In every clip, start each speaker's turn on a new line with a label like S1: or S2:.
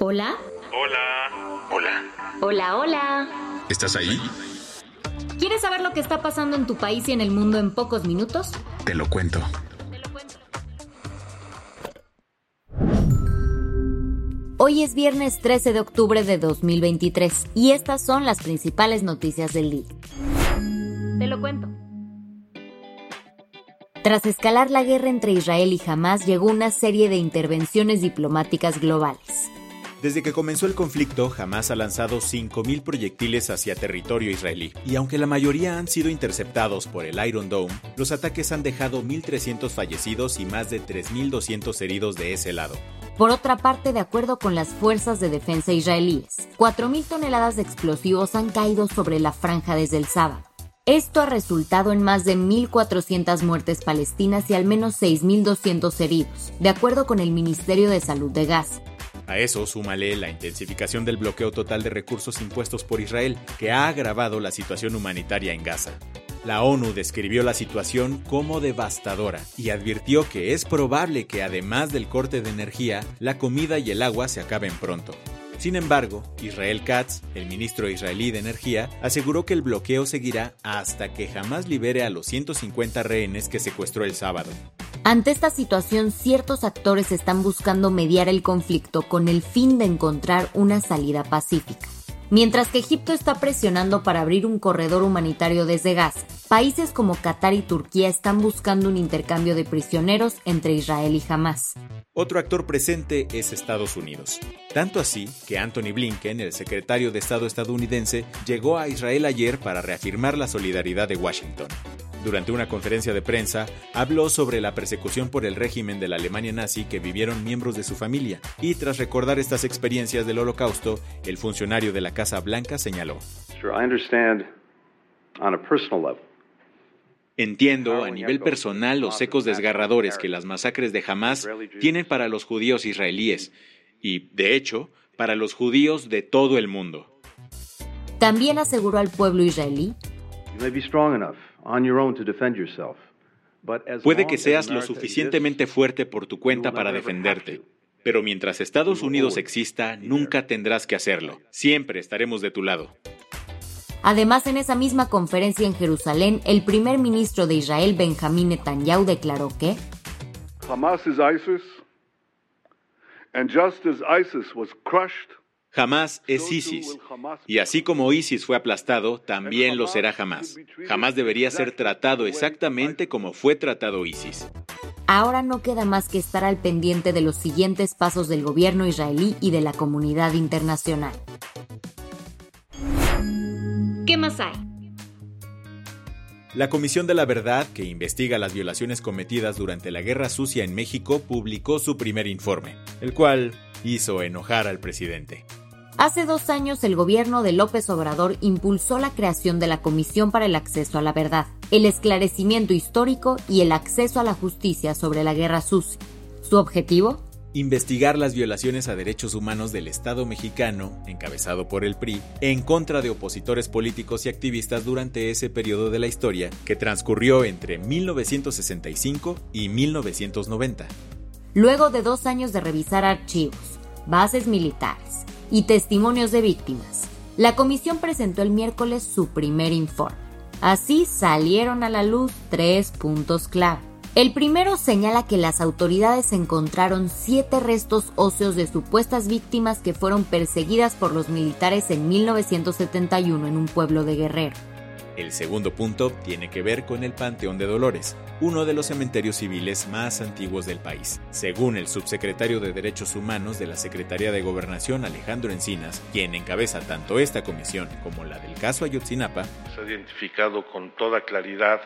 S1: Hola.
S2: Hola. Hola.
S1: Hola, hola.
S2: ¿Estás ahí?
S1: ¿Quieres saber lo que está pasando en tu país y en el mundo en pocos minutos?
S2: Te lo cuento.
S1: Hoy es viernes 13 de octubre de 2023 y estas son las principales noticias del día. Te lo cuento. Tras escalar la guerra entre Israel y Hamas, llegó una serie de intervenciones diplomáticas globales.
S3: Desde que comenzó el conflicto, Hamas ha lanzado 5.000 proyectiles hacia territorio israelí. Y aunque la mayoría han sido interceptados por el Iron Dome, los ataques han dejado 1.300 fallecidos y más de 3.200 heridos de ese lado.
S1: Por otra parte, de acuerdo con las fuerzas de defensa israelíes, 4.000 toneladas de explosivos han caído sobre la franja desde el sábado. Esto ha resultado en más de 1.400 muertes palestinas y al menos 6.200 heridos, de acuerdo con el Ministerio de Salud de Gaza.
S3: A eso súmale la intensificación del bloqueo total de recursos impuestos por Israel, que ha agravado la situación humanitaria en Gaza. La ONU describió la situación como devastadora y advirtió que es probable que además del corte de energía, la comida y el agua se acaben pronto. Sin embargo, Israel Katz, el ministro israelí de Energía, aseguró que el bloqueo seguirá hasta que jamás libere a los 150 rehenes que secuestró el sábado.
S1: Ante esta situación, ciertos actores están buscando mediar el conflicto con el fin de encontrar una salida pacífica. Mientras que Egipto está presionando para abrir un corredor humanitario desde Gaza, países como Qatar y Turquía están buscando un intercambio de prisioneros entre Israel y Hamas.
S3: Otro actor presente es Estados Unidos. Tanto así que Anthony Blinken, el secretario de Estado estadounidense, llegó a Israel ayer para reafirmar la solidaridad de Washington. Durante una conferencia de prensa, habló sobre la persecución por el régimen de la Alemania nazi que vivieron miembros de su familia, y tras recordar estas experiencias del holocausto, el funcionario de la Casa Blanca señaló. Entiendo a nivel personal los ecos desgarradores que las masacres de Hamas tienen para los judíos israelíes y, de hecho, para los judíos de todo el mundo.
S1: También aseguró al pueblo israelí
S3: Puede que seas lo suficientemente fuerte por tu cuenta para defenderte, pero mientras Estados Unidos exista, nunca tendrás que hacerlo. Siempre estaremos de tu lado.
S1: Además, en esa misma conferencia en Jerusalén, el primer ministro de Israel, Benjamín Netanyahu, declaró que
S4: Hamas is ISIS, and just as ISIS was crushed,
S3: Hamas es ISIS, y así como ISIS fue aplastado, también lo será Hamas. Jamás debería ser tratado exactamente como fue tratado ISIS.
S1: ahora no queda más que estar al pendiente de los siguientes pasos del gobierno israelí y de la comunidad internacional. ¿Qué más hay?
S3: La Comisión de la Verdad, que investiga las violaciones cometidas durante la Guerra Sucia en México, publicó su primer informe, el cual hizo enojar al presidente.
S1: Hace dos años el gobierno de López Obrador impulsó la creación de la Comisión para el Acceso a la Verdad, el esclarecimiento histórico y el acceso a la justicia sobre la Guerra Sucia. ¿Su objetivo?
S3: Investigar las violaciones a derechos humanos del Estado mexicano, encabezado por el PRI, en contra de opositores políticos y activistas durante ese periodo de la historia que transcurrió entre 1965 y 1990.
S1: Luego de dos años de revisar archivos, bases militares y testimonios de víctimas, la comisión presentó el miércoles su primer informe. Así salieron a la luz tres puntos clave. El primero señala que las autoridades encontraron siete restos óseos de supuestas víctimas que fueron perseguidas por los militares en 1971 en un pueblo de Guerrero.
S3: El segundo punto tiene que ver con el Panteón de Dolores, uno de los cementerios civiles más antiguos del país. Según el subsecretario de Derechos Humanos de la Secretaría de Gobernación, Alejandro Encinas, quien encabeza tanto esta comisión como la del caso Ayotzinapa,
S5: se ha identificado con toda claridad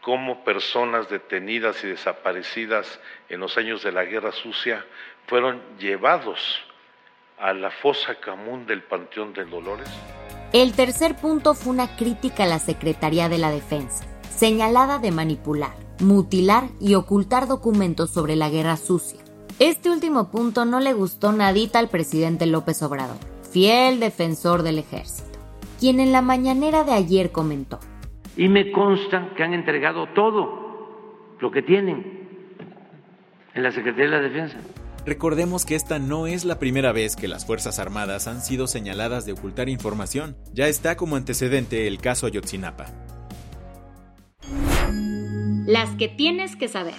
S5: cómo personas detenidas y desaparecidas en los años de la Guerra Sucia fueron llevados a la fosa común del Panteón de Dolores.
S1: El tercer punto fue una crítica a la Secretaría de la Defensa, señalada de manipular, mutilar y ocultar documentos sobre la guerra sucia. Este último punto no le gustó nadita al presidente López Obrador, fiel defensor del ejército, quien en la mañanera de ayer comentó.
S6: Y me consta que han entregado todo lo que tienen en la Secretaría de la Defensa.
S3: Recordemos que esta no es la primera vez que las Fuerzas Armadas han sido señaladas de ocultar información. Ya está como antecedente el caso Ayotzinapa.
S1: Las que tienes que saber.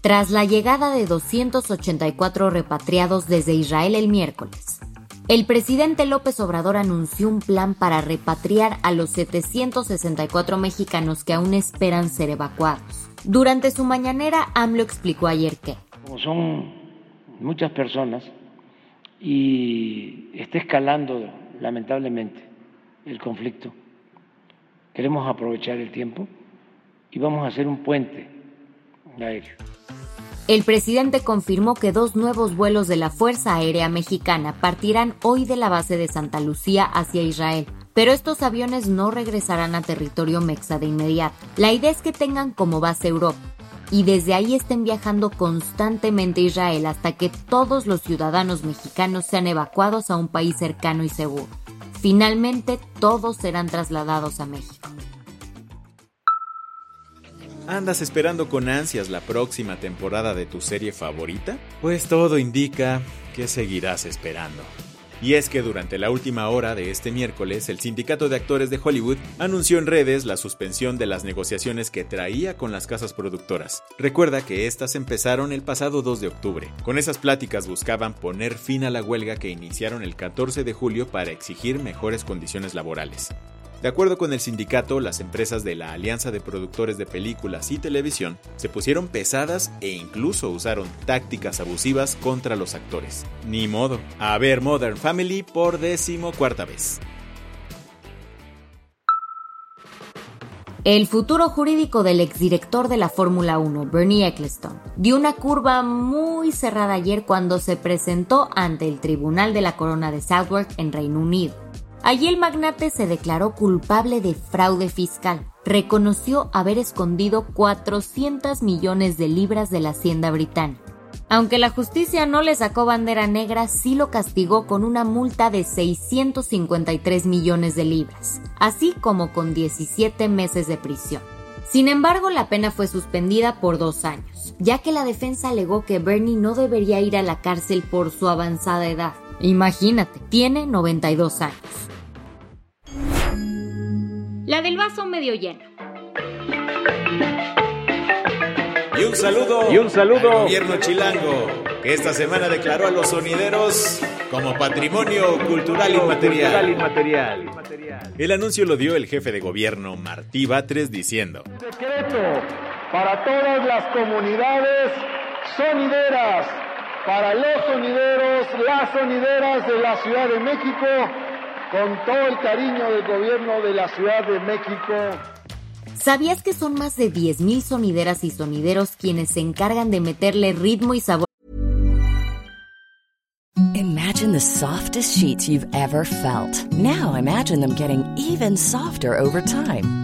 S1: Tras la llegada de 284 repatriados desde Israel el miércoles, el presidente López Obrador anunció un plan para repatriar a los 764 mexicanos que aún esperan ser evacuados. Durante su mañanera, AMLO explicó ayer que
S6: como son muchas personas y está escalando lamentablemente el conflicto, queremos aprovechar el tiempo y vamos a hacer un puente aéreo.
S1: El presidente confirmó que dos nuevos vuelos de la Fuerza Aérea Mexicana partirán hoy de la base de Santa Lucía hacia Israel, pero estos aviones no regresarán a territorio mexa de inmediato. La idea es que tengan como base Europa y desde ahí estén viajando constantemente a Israel hasta que todos los ciudadanos mexicanos sean evacuados a un país cercano y seguro. Finalmente, todos serán trasladados a México.
S3: ¿Andas esperando con ansias la próxima temporada de tu serie favorita? Pues todo indica que seguirás esperando. Y es que durante la última hora de este miércoles, el Sindicato de Actores de Hollywood anunció en redes la suspensión de las negociaciones que traía con las casas productoras. Recuerda que estas empezaron el pasado 2 de octubre. Con esas pláticas buscaban poner fin a la huelga que iniciaron el 14 de julio para exigir mejores condiciones laborales. De acuerdo con el sindicato, las empresas de la Alianza de Productores de Películas y Televisión se pusieron pesadas e incluso usaron tácticas abusivas contra los actores. Ni modo. A ver Modern Family por décimo cuarta vez.
S1: El futuro jurídico del exdirector de la Fórmula 1, Bernie Eccleston, dio una curva muy cerrada ayer cuando se presentó ante el Tribunal de la Corona de Southwark en Reino Unido. Allí el magnate se declaró culpable de fraude fiscal. Reconoció haber escondido 400 millones de libras de la hacienda británica. Aunque la justicia no le sacó bandera negra, sí lo castigó con una multa de 653 millones de libras, así como con 17 meses de prisión. Sin embargo, la pena fue suspendida por dos años, ya que la defensa alegó que Bernie no debería ir a la cárcel por su avanzada edad. Imagínate, tiene 92 años. La del vaso medio lleno.
S3: Y un saludo,
S7: y un saludo
S3: al gobierno chilango, que esta semana declaró a los sonideros como patrimonio cultural inmaterial.
S7: inmaterial.
S3: El anuncio lo dio el jefe de gobierno Martí Batres diciendo:
S8: Decreto para todas las comunidades sonideras, para los sonideros, las sonideras de la Ciudad de México, con todo el cariño del gobierno de la Ciudad de México.
S1: ¿Sabías que son más de 10.000 sonideras y sonideros quienes se encargan de meterle ritmo y sabor?
S9: Imagine the softest sheets you've ever felt. Now imagine them getting even softer over time.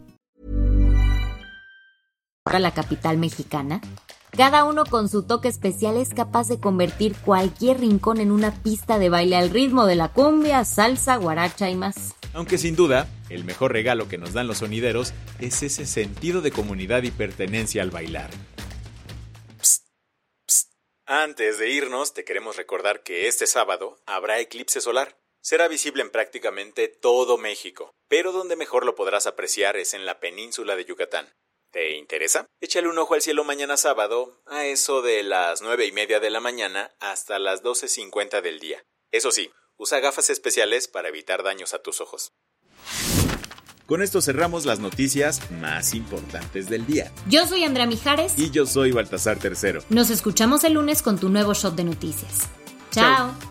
S1: La capital mexicana? Cada uno con su toque especial es capaz de convertir cualquier rincón en una pista de baile al ritmo de la cumbia, salsa, guaracha y más.
S3: Aunque sin duda, el mejor regalo que nos dan los sonideros es ese sentido de comunidad y pertenencia al bailar. Psst, psst. Antes de irnos, te queremos recordar que este sábado habrá eclipse solar. Será visible en prácticamente todo México, pero donde mejor lo podrás apreciar es en la península de Yucatán. ¿Te interesa? Échale un ojo al cielo mañana sábado, a eso de las nueve y media de la mañana hasta las 12.50 del día. Eso sí, usa gafas especiales para evitar daños a tus ojos. Con esto cerramos las noticias más importantes del día.
S1: Yo soy Andrea Mijares.
S3: Y yo soy Baltasar Tercero.
S1: Nos escuchamos el lunes con tu nuevo shot de noticias. Chao.